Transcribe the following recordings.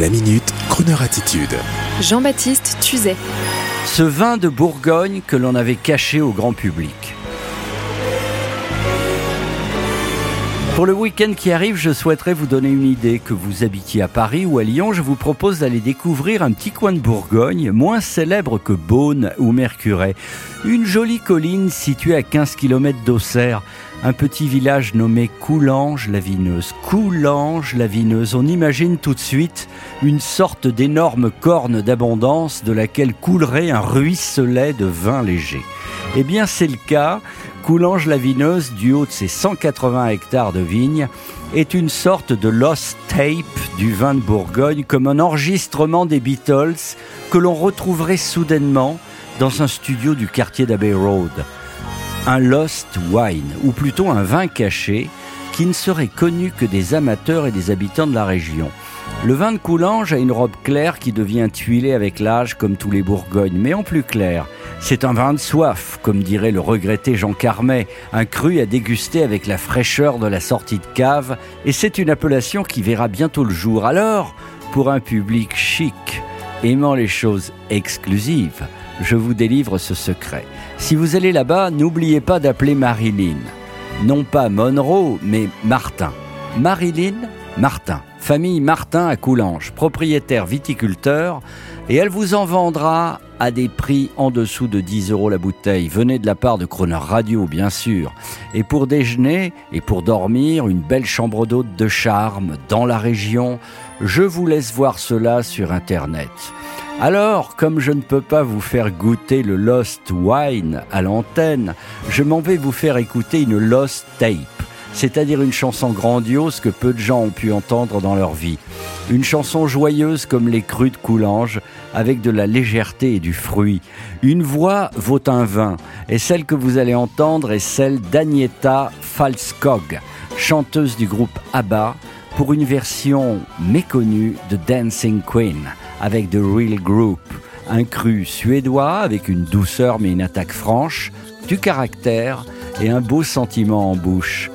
La minute, Kroneur attitude. Jean-Baptiste Tuzet. Ce vin de Bourgogne que l'on avait caché au grand public. Pour le week-end qui arrive, je souhaiterais vous donner une idée. Que vous habitiez à Paris ou à Lyon, je vous propose d'aller découvrir un petit coin de Bourgogne, moins célèbre que Beaune ou Mercurey. Une jolie colline située à 15 km d'Auxerre. Un petit village nommé Coulanges-la-Vineuse. Coulanges-la-Vineuse. On imagine tout de suite une sorte d'énorme corne d'abondance de laquelle coulerait un ruisselet de vin léger. Eh bien, c'est le cas. Coulanges-la-Vineuse, du haut de ses 180 hectares de vignes, est une sorte de lost tape du vin de Bourgogne, comme un enregistrement des Beatles que l'on retrouverait soudainement dans un studio du quartier d'Abbey Road. Un lost wine, ou plutôt un vin caché, qui ne serait connu que des amateurs et des habitants de la région. Le vin de Coulanges a une robe claire qui devient tuilée avec l'âge comme tous les Bourgognes, mais en plus clair. C'est un vin de soif, comme dirait le regretté Jean Carmet, un cru à déguster avec la fraîcheur de la sortie de cave, et c'est une appellation qui verra bientôt le jour. Alors, pour un public chic, aimant les choses exclusives, je vous délivre ce secret. Si vous allez là-bas, n'oubliez pas d'appeler Marilyn. Non pas Monroe, mais Martin. Marilyn Martin, famille Martin à Coulanges, propriétaire viticulteur, et elle vous en vendra à des prix en dessous de 10 euros la bouteille. Venez de la part de Croner Radio, bien sûr. Et pour déjeuner et pour dormir, une belle chambre d'hôte de charme dans la région. Je vous laisse voir cela sur Internet. Alors, comme je ne peux pas vous faire goûter le Lost Wine à l'antenne, je m'en vais vous faire écouter une Lost Tape c'est-à-dire une chanson grandiose que peu de gens ont pu entendre dans leur vie. Une chanson joyeuse comme les crus de Coulanges, avec de la légèreté et du fruit. Une voix vaut un vin, et celle que vous allez entendre est celle d'Agneta Falskog, chanteuse du groupe ABBA, pour une version méconnue de Dancing Queen, avec The Real Group. Un cru suédois avec une douceur mais une attaque franche, du caractère et un beau sentiment en bouche.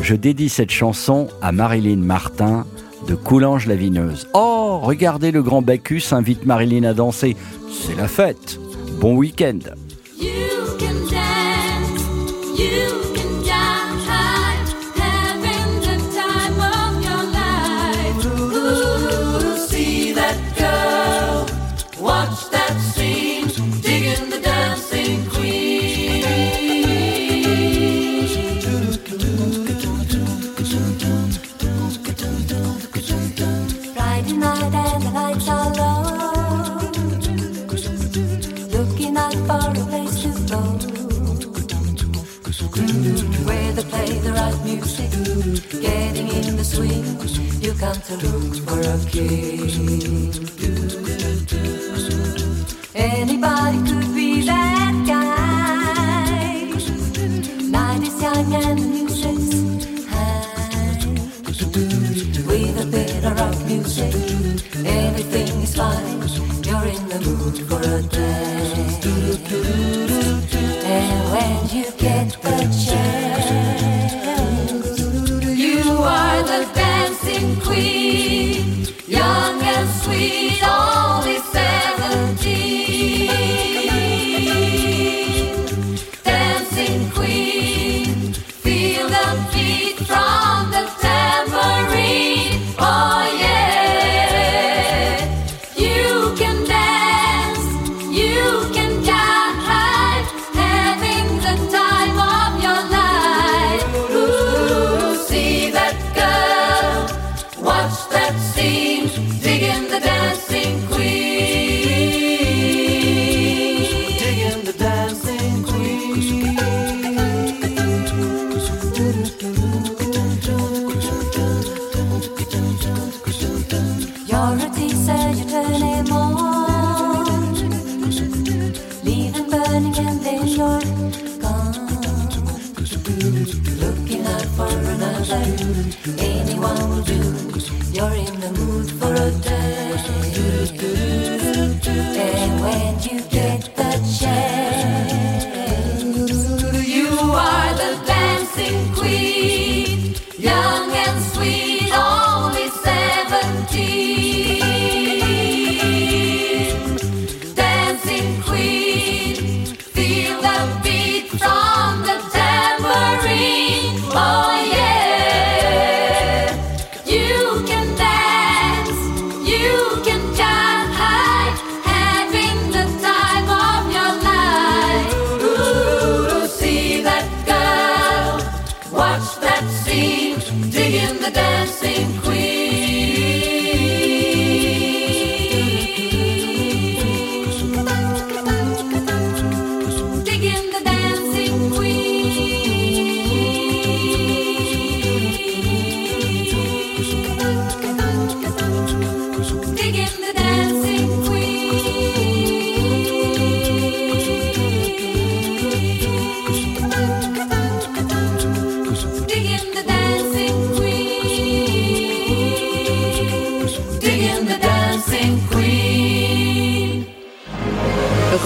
Je dédie cette chanson à Marilyn Martin de Coulanges-la-Vineuse. Oh, regardez le grand Bacchus invite Marilyn à danser. C'est la fête. Bon week-end. Getting in the swing, you come to look for a king. Anybody could be that guy. Night is young and music's high. With a bit of rock music, everything is fine. You're in the mood for a dance. And when you get the chance, anyone will do. You're in the mood for a dance. And when you get